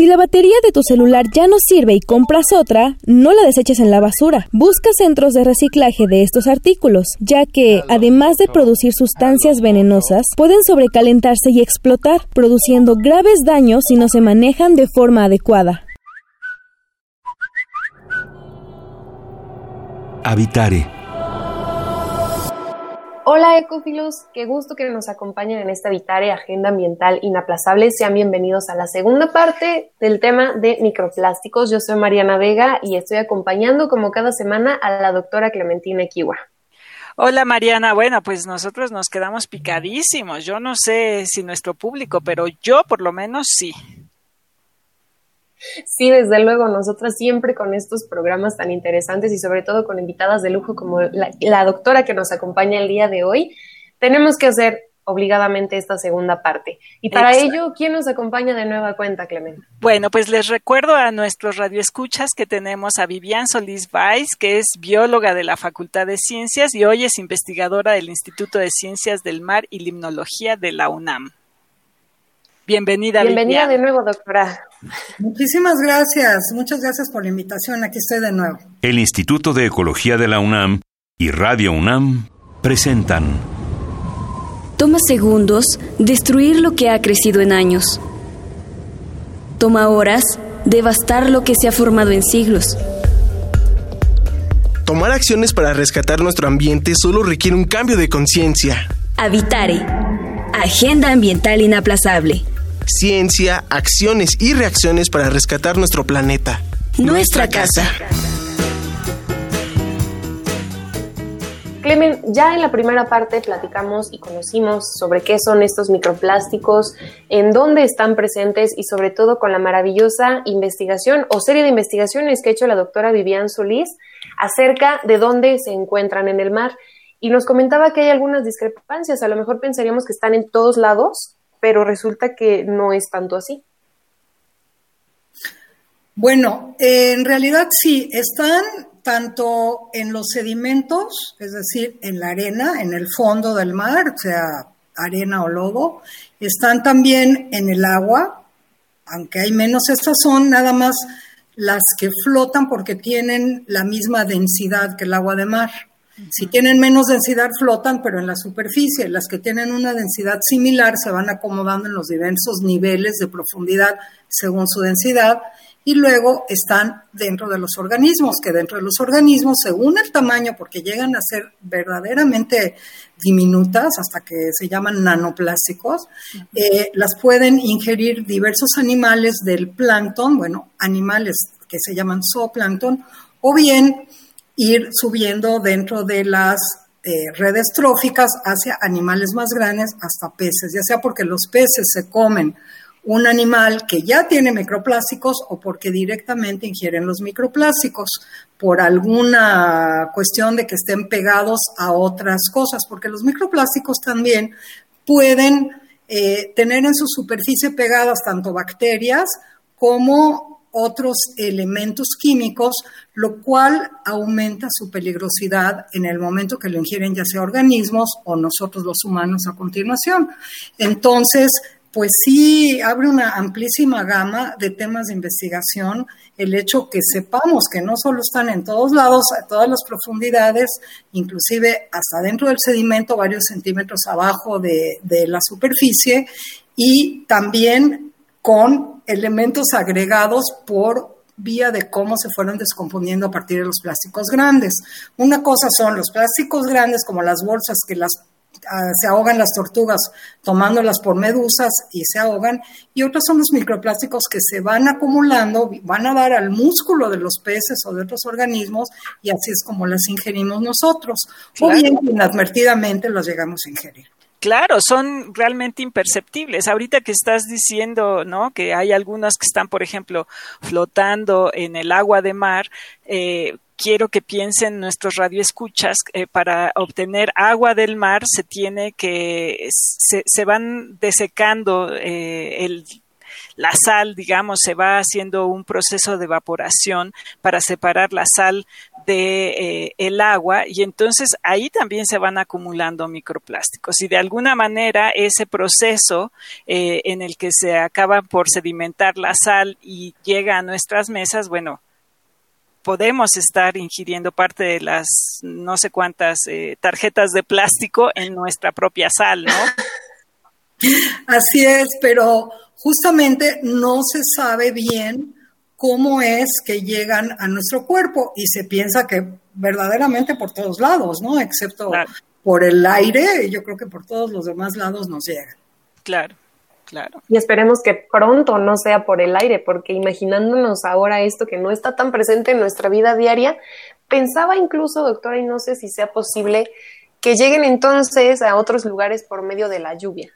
Si la batería de tu celular ya no sirve y compras otra, no la deseches en la basura. Busca centros de reciclaje de estos artículos, ya que, además de producir sustancias venenosas, pueden sobrecalentarse y explotar, produciendo graves daños si no se manejan de forma adecuada. Habitare Hola ecófilos, qué gusto que nos acompañen en esta Vitare Agenda Ambiental Inaplazable. Sean bienvenidos a la segunda parte del tema de microplásticos. Yo soy Mariana Vega y estoy acompañando como cada semana a la doctora Clementina Equiwa. Hola Mariana, bueno, pues nosotros nos quedamos picadísimos. Yo no sé si nuestro público, pero yo por lo menos sí. Sí, desde luego, nosotras siempre con estos programas tan interesantes y sobre todo con invitadas de lujo como la, doctora que nos acompaña el día de hoy, tenemos que hacer obligadamente esta segunda parte. Y para ello, ¿quién nos acompaña de nueva cuenta, Clemente? Bueno, pues les recuerdo a nuestros radioescuchas que tenemos a Vivian Solís Valls, que es bióloga de la Facultad de Ciencias y hoy es investigadora del Instituto de Ciencias del Mar y Limnología de la UNAM. Bienvenida. Bienvenida de nuevo, doctora. Muchísimas gracias. Muchas gracias por la invitación. Aquí estoy de nuevo. El Instituto de Ecología de la UNAM y Radio UNAM presentan. Toma segundos destruir lo que ha crecido en años. Toma horas devastar lo que se ha formado en siglos. Tomar acciones para rescatar nuestro ambiente solo requiere un cambio de conciencia. Habitare. Agenda Ambiental Inaplazable ciencia, acciones y reacciones para rescatar nuestro planeta. Nuestra casa. Clemen, ya en la primera parte platicamos y conocimos sobre qué son estos microplásticos, en dónde están presentes y sobre todo con la maravillosa investigación o serie de investigaciones que ha hecho la doctora Vivian Solís acerca de dónde se encuentran en el mar. Y nos comentaba que hay algunas discrepancias, a lo mejor pensaríamos que están en todos lados, pero resulta que no es tanto así. Bueno, en realidad sí, están tanto en los sedimentos, es decir, en la arena, en el fondo del mar, o sea, arena o lodo, están también en el agua, aunque hay menos, estas son nada más las que flotan porque tienen la misma densidad que el agua de mar. Si tienen menos densidad flotan, pero en la superficie. Las que tienen una densidad similar se van acomodando en los diversos niveles de profundidad según su densidad y luego están dentro de los organismos, que dentro de los organismos, según el tamaño, porque llegan a ser verdaderamente diminutas, hasta que se llaman nanoplásticos, eh, las pueden ingerir diversos animales del plancton, bueno, animales que se llaman zooplancton, o bien ir subiendo dentro de las eh, redes tróficas hacia animales más grandes, hasta peces, ya sea porque los peces se comen un animal que ya tiene microplásticos o porque directamente ingieren los microplásticos por alguna cuestión de que estén pegados a otras cosas, porque los microplásticos también pueden eh, tener en su superficie pegadas tanto bacterias como otros elementos químicos, lo cual aumenta su peligrosidad en el momento que lo ingieren ya sea organismos o nosotros los humanos a continuación. Entonces, pues sí abre una amplísima gama de temas de investigación el hecho que sepamos que no solo están en todos lados, a todas las profundidades, inclusive hasta dentro del sedimento, varios centímetros abajo de, de la superficie, y también con elementos agregados por vía de cómo se fueron descomponiendo a partir de los plásticos grandes. Una cosa son los plásticos grandes, como las bolsas que las ah, se ahogan las tortugas tomándolas por medusas y se ahogan, y otros son los microplásticos que se van acumulando, van a dar al músculo de los peces o de otros organismos, y así es como las ingerimos nosotros, o bien inadvertidamente las llegamos a ingerir. Claro, son realmente imperceptibles. Ahorita que estás diciendo, ¿no? Que hay algunas que están, por ejemplo, flotando en el agua de mar, eh, quiero que piensen nuestros radioescuchas, eh, para obtener agua del mar se tiene que, se, se van desecando eh, el la sal, digamos, se va haciendo un proceso de evaporación para separar la sal de eh, el agua y entonces ahí también se van acumulando microplásticos y de alguna manera ese proceso eh, en el que se acaba por sedimentar la sal y llega a nuestras mesas, bueno, podemos estar ingiriendo parte de las no sé cuántas eh, tarjetas de plástico en nuestra propia sal, ¿no? Así es, pero justamente no se sabe bien cómo es que llegan a nuestro cuerpo y se piensa que verdaderamente por todos lados, ¿no? Excepto por el aire, yo creo que por todos los demás lados nos llegan. Claro. Claro. Y esperemos que pronto no sea por el aire, porque imaginándonos ahora esto que no está tan presente en nuestra vida diaria, pensaba incluso, doctora, y no sé si sea posible, que lleguen entonces a otros lugares por medio de la lluvia.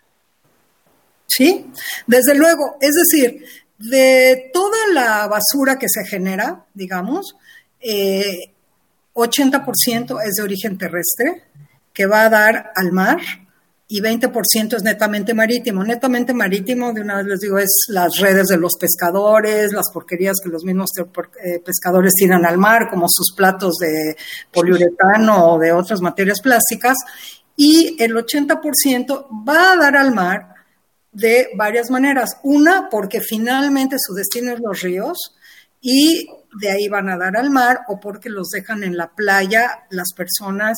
Sí, desde luego. Es decir, de toda la basura que se genera, digamos, 80% eh, es de origen terrestre, que va a dar al mar, y 20% es netamente marítimo. Netamente marítimo, de una vez les digo, es las redes de los pescadores, las porquerías que los mismos eh, pescadores tiran al mar, como sus platos de poliuretano o de otras materias plásticas, y el 80% va a dar al mar de varias maneras. Una, porque finalmente su destino es los ríos y de ahí van a dar al mar o porque los dejan en la playa las personas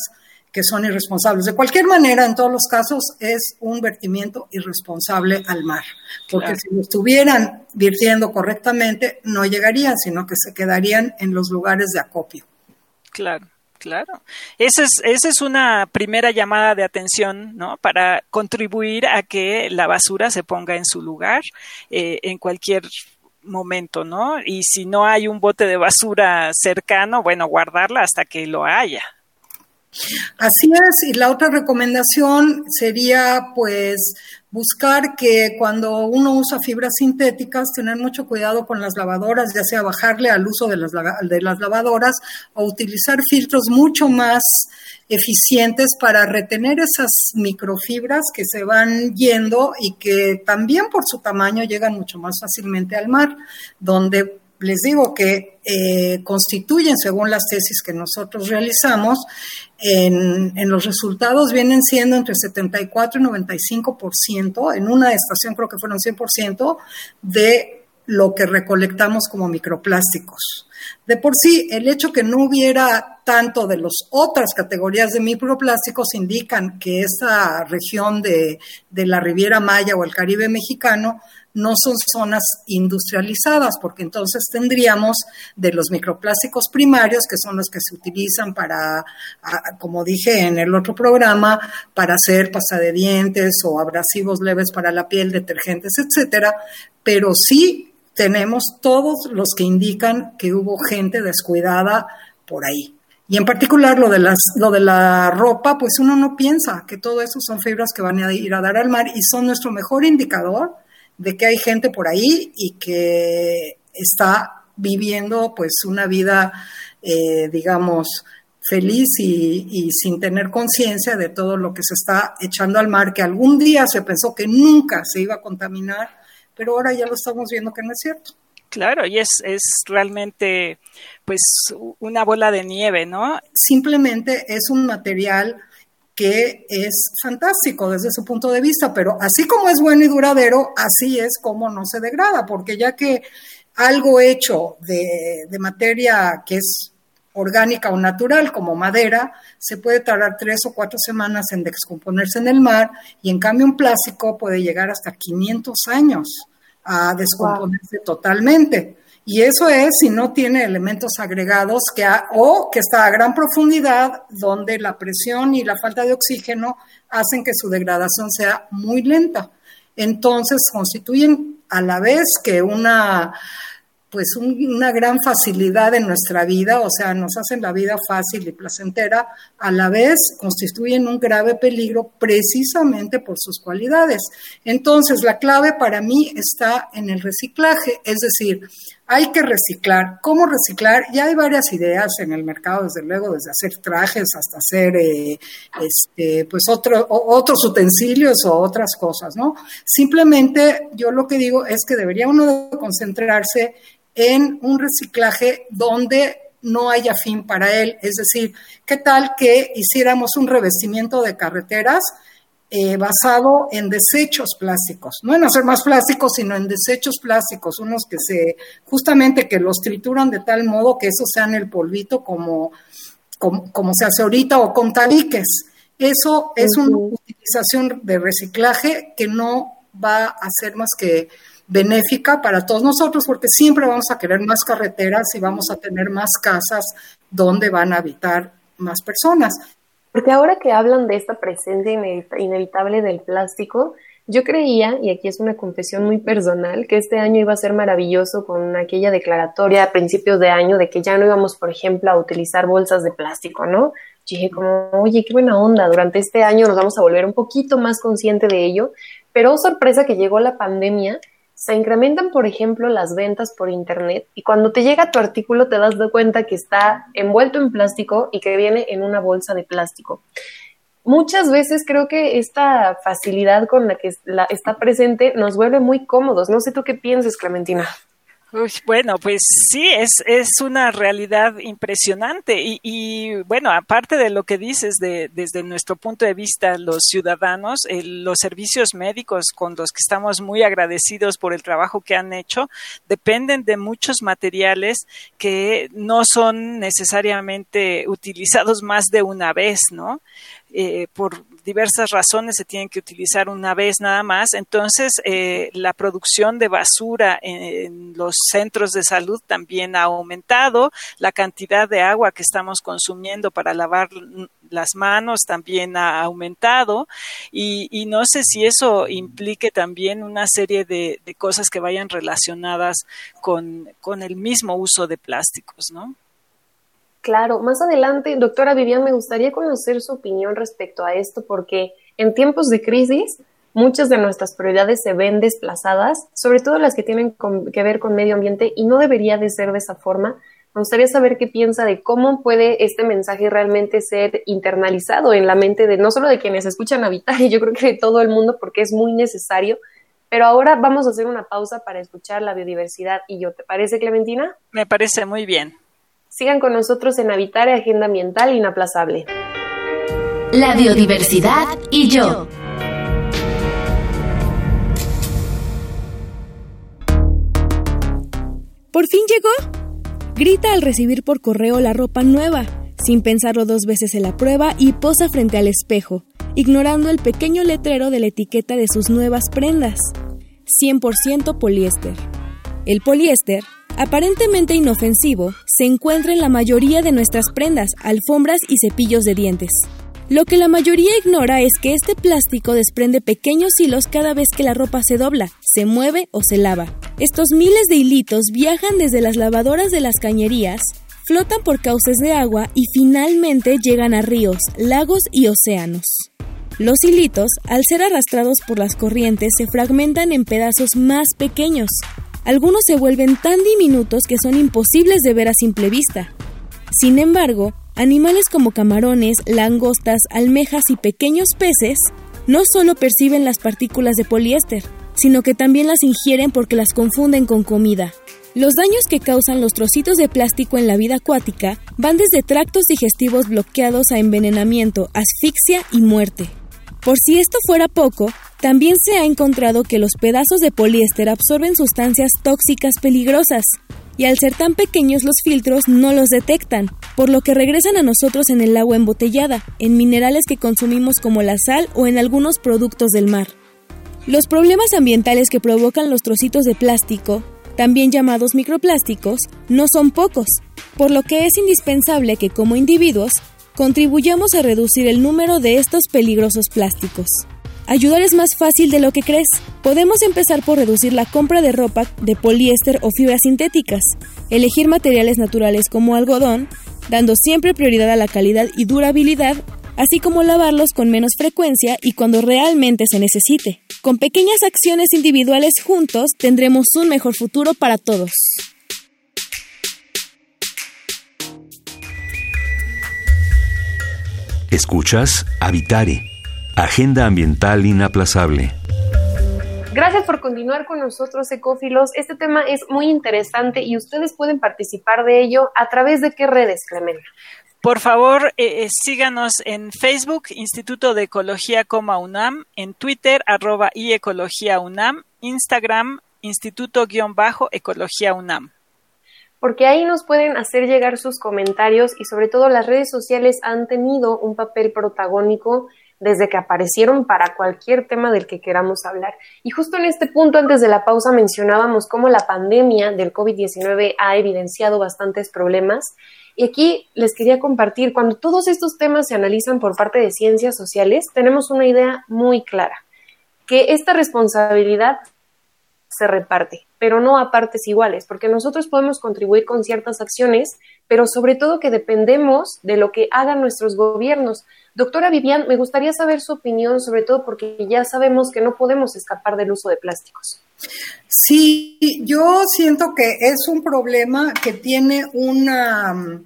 que son irresponsables. De cualquier manera, en todos los casos, es un vertimiento irresponsable al mar, porque si lo estuvieran virtiendo correctamente, no llegarían, sino que se quedarían en los lugares de acopio. Claro. Claro, esa es, esa es una primera llamada de atención, ¿no? Para contribuir a que la basura se ponga en su lugar eh, en cualquier momento, ¿no? Y si no hay un bote de basura cercano, bueno, guardarla hasta que lo haya. Así es, y la otra recomendación sería, pues, buscar que cuando uno usa fibras sintéticas, tener mucho cuidado con las lavadoras, ya sea bajarle al uso de las, de las lavadoras o utilizar filtros mucho más eficientes para retener esas microfibras que se van yendo y que también por su tamaño llegan mucho más fácilmente al mar, donde les digo que eh, constituyen, según las tesis que nosotros realizamos, en, los resultados vienen siendo entre 74 y 95%, en una estación creo que fueron 100%, de lo que recolectamos como microplásticos. De por sí, el hecho que no hubiera tanto de las otras categorías de microplásticos indican que esa región de, de la Riviera Maya o el Caribe mexicano no son zonas industrializadas, porque entonces tendríamos de los microplásticos primarios, que son los que se utilizan para, como dije en el otro programa, para hacer pasta de dientes o abrasivos leves para la piel, detergentes, etcétera, pero sí tenemos todos los que indican que hubo gente descuidada por ahí. Y en particular lo de, las, lo de la ropa, pues uno no piensa que todo eso son fibras que van a ir a dar al mar y son nuestro mejor indicador de que hay gente por ahí y que está viviendo pues una vida, eh, digamos, feliz y, sin tener conciencia de todo lo que se está echando al mar, que algún día se pensó que nunca se iba a contaminar, pero ahora ya lo estamos viendo que no es cierto. Claro, y es, es realmente pues una bola de nieve, ¿no? Simplemente es un material que es fantástico desde su punto de vista, pero así como es bueno y duradero, así es como no se degrada, porque ya que algo hecho de, de materia que es orgánica o natural, como madera, se puede tardar tres o cuatro semanas en descomponerse en el mar y en cambio un plástico puede llegar hasta 500 años a descomponerse totalmente. Y eso es si no tiene elementos agregados que o que está a gran profundidad, donde la presión y la falta de oxígeno hacen que su degradación sea muy lenta. Entonces constituyen a la vez que una pues una gran facilidad en nuestra vida, o sea, nos hacen la vida fácil y placentera, a la vez constituyen un grave peligro precisamente por sus cualidades. Entonces, la clave para mí está en el reciclaje, es decir, hay que reciclar. ¿Cómo reciclar? Ya hay varias ideas en el mercado, desde luego, desde hacer trajes hasta hacer eh, este, pues otro, otros utensilios o otras cosas, ¿no? Simplemente yo lo que digo es que debería uno concentrarse en un reciclaje donde no haya fin para él. Es decir, ¿qué tal que hiciéramos un revestimiento de carreteras? Eh, basado en desechos plásticos, no en hacer más plásticos, sino en desechos plásticos, unos que se, justamente que los trituran de tal modo que eso sea en el polvito como, como, se hace ahorita o con tabiques. Eso es una utilización de reciclaje que no va a ser más que benéfica para todos nosotros porque siempre vamos a querer más carreteras y vamos a tener más casas donde van a habitar más personas. Porque ahora que hablan de esta presencia inevitable del plástico, yo creía, y aquí es una confesión muy personal, que este año iba a ser maravilloso con aquella declaratoria a principios de año de que ya no íbamos, por ejemplo, a utilizar bolsas de plástico, ¿no? Yo dije como, oye, qué buena onda, durante este año nos vamos a volver un poquito más consciente de ello, pero oh, sorpresa que llegó la pandemia se incrementan, por ejemplo, las ventas por Internet y cuando te llega tu artículo te das cuenta que está envuelto en plástico y que viene en una bolsa de plástico. Muchas veces creo que esta facilidad con la que está presente nos vuelve muy cómodos. No sé tú qué piensas, Clementina bueno, pues sí, es, es una realidad impresionante y, y, bueno, aparte de lo que dices de, desde nuestro punto de vista, los ciudadanos, los servicios médicos con los que estamos muy agradecidos por el trabajo que han hecho, dependen de muchos materiales que no son necesariamente utilizados más de una vez, ¿no? Eh, por diversas razones se tienen que utilizar una vez nada más. Entonces, eh, la producción de basura en, los centros de salud también ha aumentado. La cantidad de agua que estamos consumiendo para lavar las manos también ha aumentado. Y, no sé si eso implique también una serie de, de cosas que vayan relacionadas con, con el mismo uso de plásticos, ¿no? Claro, más adelante, doctora Vivian, me gustaría conocer su opinión respecto a esto, porque en tiempos de crisis muchas de nuestras prioridades se ven desplazadas, sobre todo las que tienen que ver con medio ambiente, y no debería de ser de esa forma. Me gustaría saber qué piensa de cómo puede este mensaje realmente ser internalizado en la mente de no solo de quienes escuchan habitar, yo creo que de todo el mundo, porque es muy necesario. Pero ahora vamos a hacer una pausa para escuchar la biodiversidad y yo. ¿Te parece, Clementina? Me parece muy bien. Sigan con nosotros en Habitar Agenda Ambiental Inaplazable. La biodiversidad y yo. ¿Por fin llegó? Grita al recibir por correo la ropa nueva, sin pensarlo dos veces en la prueba y posa frente al espejo, ignorando el pequeño letrero de la etiqueta de sus nuevas prendas. 100% poliéster. El poliéster aparentemente inofensivo, se encuentra en la mayoría de nuestras prendas, alfombras y cepillos de dientes. Lo que la mayoría ignora es que este plástico desprende pequeños hilos cada vez que la ropa se dobla, se mueve o se lava. Estos miles de hilitos viajan desde las lavadoras de las cañerías, flotan por cauces de agua y finalmente llegan a ríos, lagos y océanos. Los hilitos, al ser arrastrados por las corrientes, se fragmentan en pedazos más pequeños, algunos se vuelven tan diminutos que son imposibles de ver a simple vista. Sin embargo, animales como camarones, langostas, almejas y pequeños peces no solo perciben las partículas de poliéster, sino que también las ingieren porque las confunden con comida. Los daños que causan los trocitos de plástico en la vida acuática van desde tractos digestivos bloqueados a envenenamiento, asfixia y muerte. Por si esto fuera poco, también se ha encontrado que los pedazos de poliéster absorben sustancias tóxicas peligrosas, y al ser tan pequeños los filtros no los detectan, por lo que regresan a nosotros en el agua embotellada, en minerales que consumimos como la sal o en algunos productos del mar. Los problemas ambientales que provocan los trocitos de plástico, también llamados microplásticos, no son pocos, por lo que es indispensable que como individuos contribuyamos a reducir el número de estos peligrosos plásticos. Ayudar es más fácil de lo que crees. Podemos empezar por reducir la compra de ropa de poliéster o fibras sintéticas, elegir materiales naturales como algodón, dando siempre prioridad a la calidad y durabilidad, así como lavarlos con menos frecuencia y cuando realmente se necesite. Con pequeñas acciones individuales juntos tendremos un mejor futuro para todos. Escuchas Habitare, Agenda Ambiental Inaplazable. Gracias por continuar con nosotros, ecófilos. Este tema es muy interesante y ustedes pueden participar de ello a través de qué redes, Clemena. Por favor, eh, eh, síganos en Facebook, Instituto de Ecología, Coma UNAM, en Twitter, arroba y Ecología UNAM, Instagram, Instituto-Ecología UNAM. Porque ahí nos pueden hacer llegar sus comentarios y sobre todo las redes sociales han tenido un papel protagónico desde que aparecieron para cualquier tema del que queramos hablar. Y justo en este punto, antes de la pausa, mencionábamos cómo la pandemia del COVID-19 ha evidenciado bastantes problemas y aquí les quería compartir, cuando todos estos temas se analizan por parte de ciencias sociales, tenemos una idea muy clara, que esta responsabilidad se reparte, pero no a partes iguales, porque nosotros podemos contribuir con ciertas acciones, pero sobre todo que dependemos de lo que hagan nuestros gobiernos. Doctora Vivian, me gustaría saber su opinión, sobre todo porque ya sabemos que no podemos escapar del uso de plásticos. Sí, yo siento que es un problema que tiene una,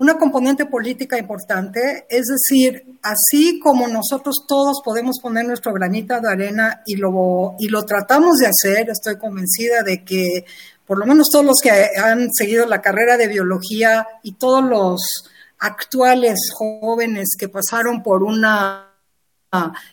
una componente política importante, es decir, así como nosotros todos podemos poner nuestro granito de arena y lo, y lo tratamos de hacer, estoy convencida de que por lo menos todos los que han seguido la carrera de biología y todos los actuales jóvenes que pasaron por una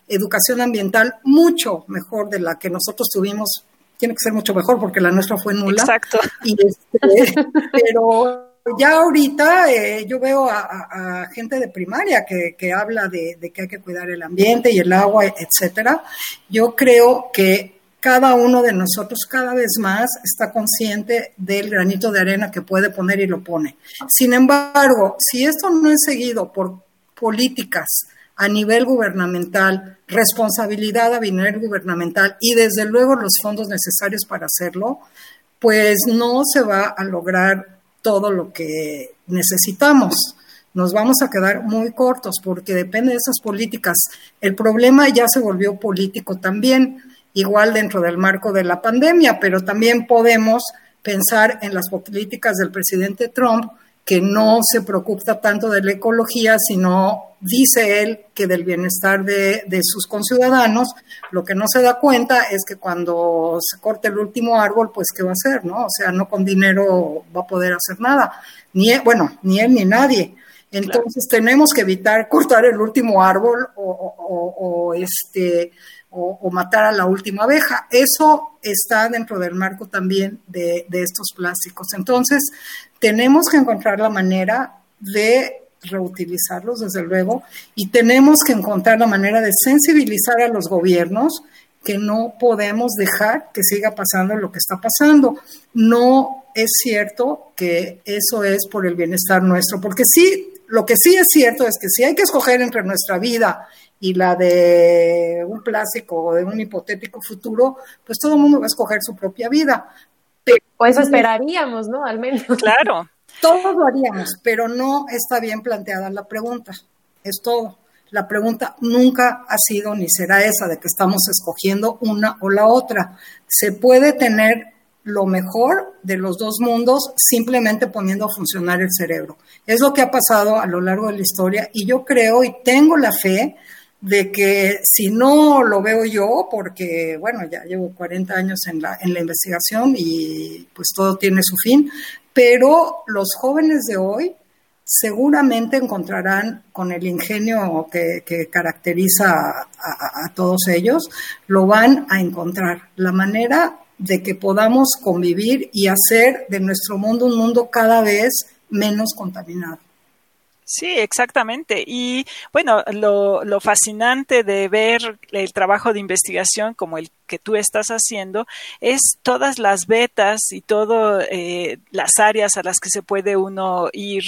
educación ambiental mucho mejor de la que nosotros tuvimos. Tiene que ser mucho mejor porque la nuestra fue nula. Exacto. Este, pero ya ahorita eh, yo veo a, gente de primaria que, habla de, de, que hay que cuidar el ambiente y el agua, etcétera. Yo creo que cada uno de nosotros cada vez más está consciente del granito de arena que puede poner y lo pone. Sin embargo, si esto no es seguido por políticas a nivel gubernamental, responsabilidad a nivel gubernamental y desde luego los fondos necesarios para hacerlo, pues no se va a lograr todo lo que necesitamos. Nos vamos a quedar muy cortos porque depende de esas políticas. El problema ya se volvió político también, igual dentro del marco de la pandemia, pero también podemos pensar en las políticas del presidente Trump que no se preocupa tanto de la ecología, sino dice él que del bienestar de, sus conciudadanos, lo que no se da cuenta es que cuando se corte el último árbol, pues ¿qué va a hacer? ¿no? O sea, no con dinero va a poder hacer nada, ni él, bueno, ni él ni nadie. Entonces tenemos que evitar cortar el último árbol o, este o, matar a la última abeja. Eso está dentro del marco también de, de estos plásticos. Entonces, tenemos que encontrar la manera de reutilizarlos, desde luego, y tenemos que encontrar la manera de sensibilizar a los gobiernos que no podemos dejar que siga pasando lo que está pasando. No es cierto que eso es por el bienestar nuestro, porque sí, lo que sí es cierto es que si hay que escoger entre nuestra vida y la de un plástico o de un hipotético futuro, pues todo el mundo va a escoger su propia vida. O eso esperaríamos, ¿no? Al menos. Claro. Todos lo haríamos, pero no está bien planteada la pregunta. Es todo. La pregunta nunca ha sido ni será esa de que estamos escogiendo una o la otra. Se puede tener lo mejor de los dos mundos simplemente poniendo a funcionar el cerebro. Es lo que ha pasado a lo largo de la historia y yo creo y tengo la fe de que si no lo veo yo, porque bueno, ya llevo 40 años en la, en la investigación y pues todo tiene su fin, pero los jóvenes de hoy seguramente encontrarán con el ingenio que, caracteriza a, todos ellos, lo van a encontrar la manera de que podamos convivir y hacer de nuestro mundo un mundo cada vez menos contaminado. Sí, exactamente. Y bueno, lo, lo fascinante de ver el trabajo de investigación como el que tú estás haciendo es todas las betas y todas eh, las áreas a las que se puede uno ir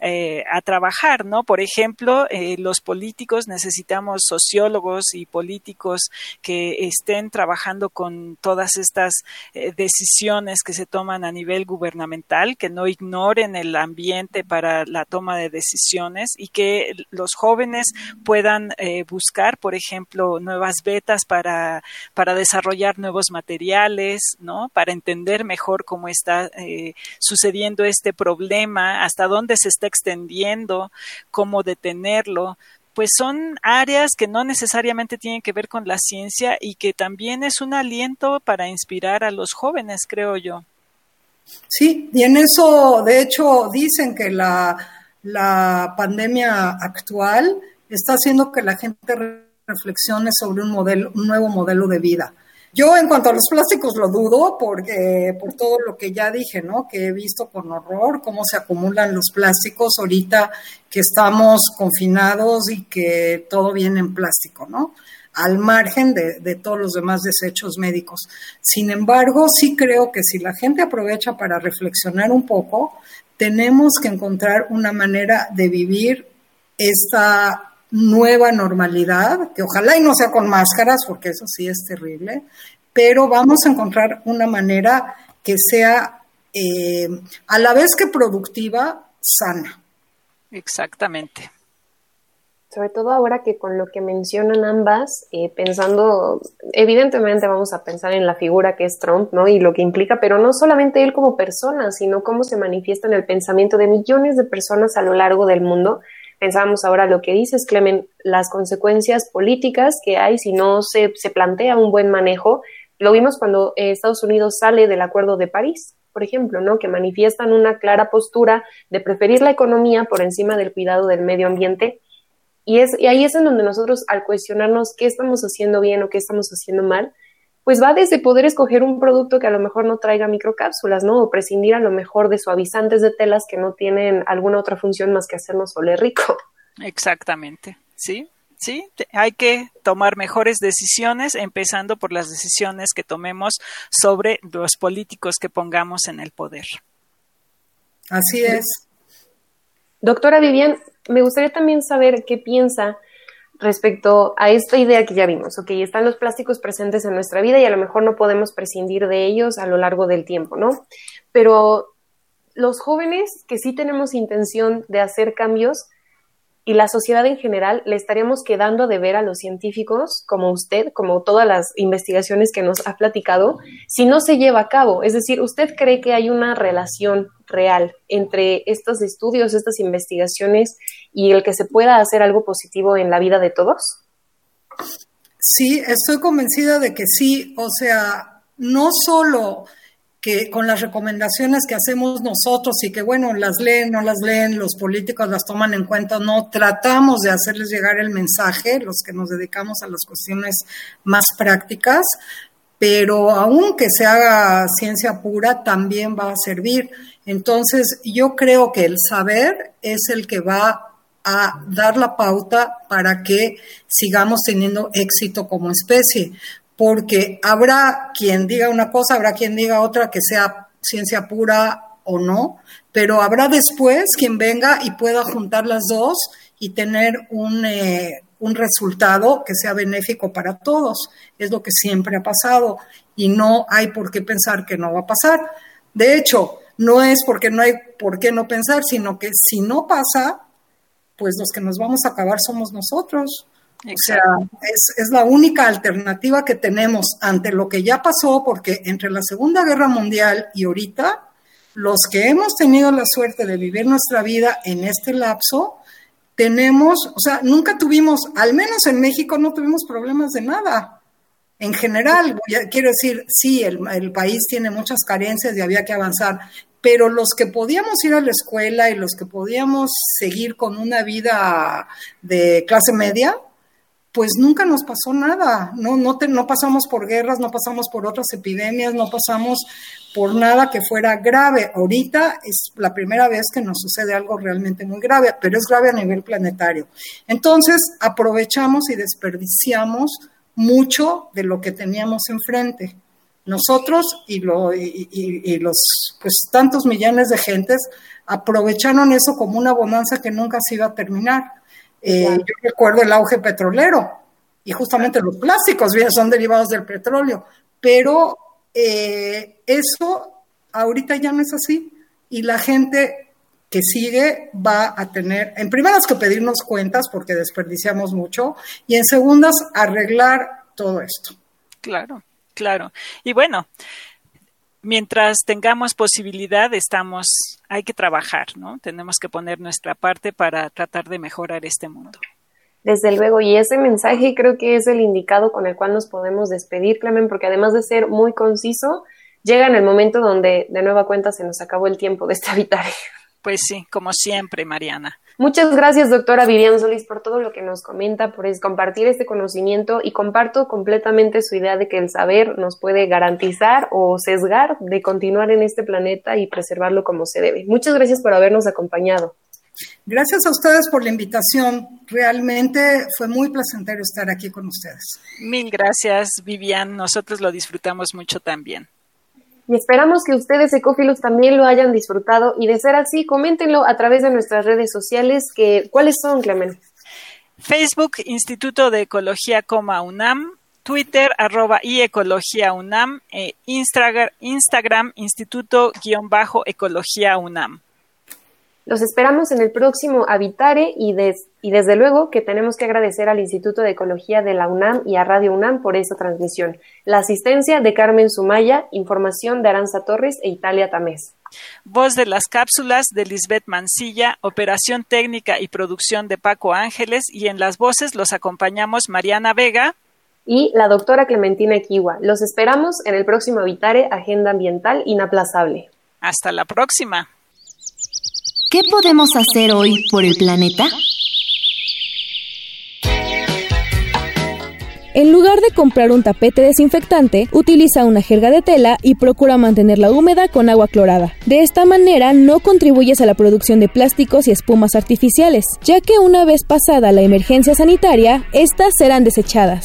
eh, a trabajar, ¿no? Por ejemplo, eh, los políticos necesitamos sociólogos y políticos que estén trabajando con todas estas decisiones que se toman a nivel gubernamental, que no ignoren el ambiente para la toma de decisiones y que los jóvenes puedan buscar, por ejemplo, nuevas betas para, para desarrollar nuevos materiales, ¿no? Para entender mejor cómo está eh, sucediendo este problema, hasta dónde se está extendiendo, cómo detenerlo, pues son áreas que no necesariamente tienen que ver con la ciencia y que también es un aliento para inspirar a los jóvenes, creo yo. Sí, y en eso, de hecho, dicen que la, la pandemia actual está haciendo que la gente reflexione sobre un modelo, un nuevo modelo de vida. Yo en cuanto a los plásticos lo dudo porque por todo lo que ya dije, ¿no? Que he visto con horror cómo se acumulan los plásticos ahorita que estamos confinados y que todo viene en plástico, ¿no? Al margen de, de todos los demás desechos médicos. Sin embargo, sí creo que si la gente aprovecha para reflexionar un poco, tenemos que encontrar una manera de vivir esta nueva normalidad, que ojalá y no sea con máscaras, porque eso sí es terrible, pero vamos a encontrar una manera que sea eh, a la vez que productiva, sana. Exactamente. Sobre todo ahora que con lo que mencionan ambas, eh, pensando, evidentemente vamos a pensar en la figura que es Trump, ¿no? Y lo que implica, pero no solamente él como persona, sino cómo se manifiesta en el pensamiento de millones de personas a lo largo del mundo Pensamos ahora lo que dices, Clemen, las consecuencias políticas que hay si no se, se plantea un buen manejo. Lo vimos cuando eh, Estados Unidos sale del Acuerdo de París, por ejemplo, ¿no? que manifiestan una clara postura de preferir la economía por encima del cuidado del medio ambiente. Y, es, y ahí es en donde nosotros, al cuestionarnos qué estamos haciendo bien o qué estamos haciendo mal, pues va desde poder escoger un producto que a lo mejor no traiga microcápsulas, ¿no? O prescindir a lo mejor de suavizantes de telas que no tienen alguna otra función más que hacernos oler rico. Exactamente, sí, sí, hay que tomar mejores decisiones, empezando por las decisiones que tomemos sobre los políticos que pongamos en el poder. Así es. Doctora Vivian, me gustaría también saber qué piensa respecto a esta idea que ya vimos, ok, están los plásticos presentes en nuestra vida y a lo mejor no podemos prescindir de ellos a lo largo del tiempo, ¿no? Pero los jóvenes que sí tenemos intención de hacer cambios, y la sociedad en general le estaríamos quedando de ver a los científicos como usted, como todas las investigaciones que nos ha platicado, si no se lleva a cabo. Es decir, ¿usted cree que hay una relación real entre estos estudios, estas investigaciones y el que se pueda hacer algo positivo en la vida de todos? Sí, estoy convencida de que sí. O sea, no solo que con las recomendaciones que hacemos nosotros y que, bueno, las leen, no las leen, los políticos las toman en cuenta, no, tratamos de hacerles llegar el mensaje, los que nos dedicamos a las cuestiones más prácticas, pero aunque se haga ciencia pura, también va a servir. Entonces, yo creo que el saber es el que va a dar la pauta para que sigamos teniendo éxito como especie porque habrá quien diga una cosa, habrá quien diga otra que sea ciencia pura o no, pero habrá después quien venga y pueda juntar las dos y tener un, eh, un resultado que sea benéfico para todos. Es lo que siempre ha pasado y no hay por qué pensar que no va a pasar. De hecho, no es porque no hay por qué no pensar, sino que si no pasa, pues los que nos vamos a acabar somos nosotros. O sea, es, la única alternativa que tenemos ante lo que ya pasó, porque entre la Segunda Guerra Mundial y ahorita, los que hemos tenido la suerte de vivir nuestra vida en este lapso, tenemos, o sea, nunca tuvimos, al menos en México no tuvimos problemas de nada. En general, quiero decir, sí, el, el país tiene muchas carencias y había que avanzar, pero los que podíamos ir a la escuela y los que podíamos seguir con una vida de clase media, pues nunca nos pasó nada, no, no, no pasamos por guerras, no pasamos por otras epidemias, no pasamos por nada que fuera grave. Ahorita es la primera vez que nos sucede algo realmente muy grave, pero es grave a nivel planetario. Entonces, aprovechamos y desperdiciamos mucho de lo que teníamos enfrente. Nosotros y, lo, y, los pues tantos millones de gentes aprovecharon eso como una bonanza que nunca se iba a terminar eh, yo recuerdo el auge petrolero y justamente los plásticos son derivados del petróleo, pero eh, eso ahorita ya no es así y la gente que sigue va a tener, en primeras que pedirnos cuentas porque desperdiciamos mucho y en segundas arreglar todo esto. Claro. Claro. Y bueno, mientras tengamos posibilidad, estamos, hay que trabajar, ¿no? Tenemos que poner nuestra parte para tratar de mejorar este mundo. Desde luego, y ese mensaje creo que es el indicado con el cual nos podemos despedir, Clemen, porque además de ser muy conciso, llega en el momento donde de nueva cuenta se nos acabó el tiempo de este habitario. Pues sí, como siempre, Mariana. Muchas gracias, doctora Vivian Solís, por todo lo que nos comenta, por compartir este conocimiento y comparto completamente su idea de que el saber nos puede garantizar o sesgar de continuar en este planeta y preservarlo como se debe. Muchas gracias por habernos acompañado. Gracias a ustedes por la invitación. Realmente fue muy placentero estar aquí con ustedes. Mil gracias, Vivian. Nosotros lo disfrutamos mucho también. Y esperamos que ustedes, ecófilos, también lo hayan disfrutado. Y de ser así, coméntenlo a través de nuestras redes sociales. Que, ¿Cuáles son, Clemen? Facebook, Instituto de Ecología, Coma UNAM. Twitter, arroba y Ecología UNAM. E Instagram, Instagram Instituto-Ecología UNAM. Los esperamos en el próximo Habitare y, y, desde luego que tenemos que agradecer al Instituto de Ecología de la UNAM y a Radio UNAM por esta transmisión. La asistencia de Carmen Sumaya, información de Aranza Torres e Italia Tamés. Voz de las cápsulas de Lisbeth Mancilla, operación técnica y producción de Paco Ángeles y en las voces los acompañamos Mariana Vega y la doctora Clementina Equiwa. Los esperamos en el próximo Habitare Agenda Ambiental Inaplazable. Hasta la próxima. ¿Qué podemos hacer hoy por el planeta? En lugar de comprar un tapete desinfectante, utiliza una jerga de tela y procura mantenerla húmeda con agua clorada. De esta manera no contribuyes a la producción de plásticos y espumas artificiales, ya que una vez pasada la emergencia sanitaria, estas serán desechadas.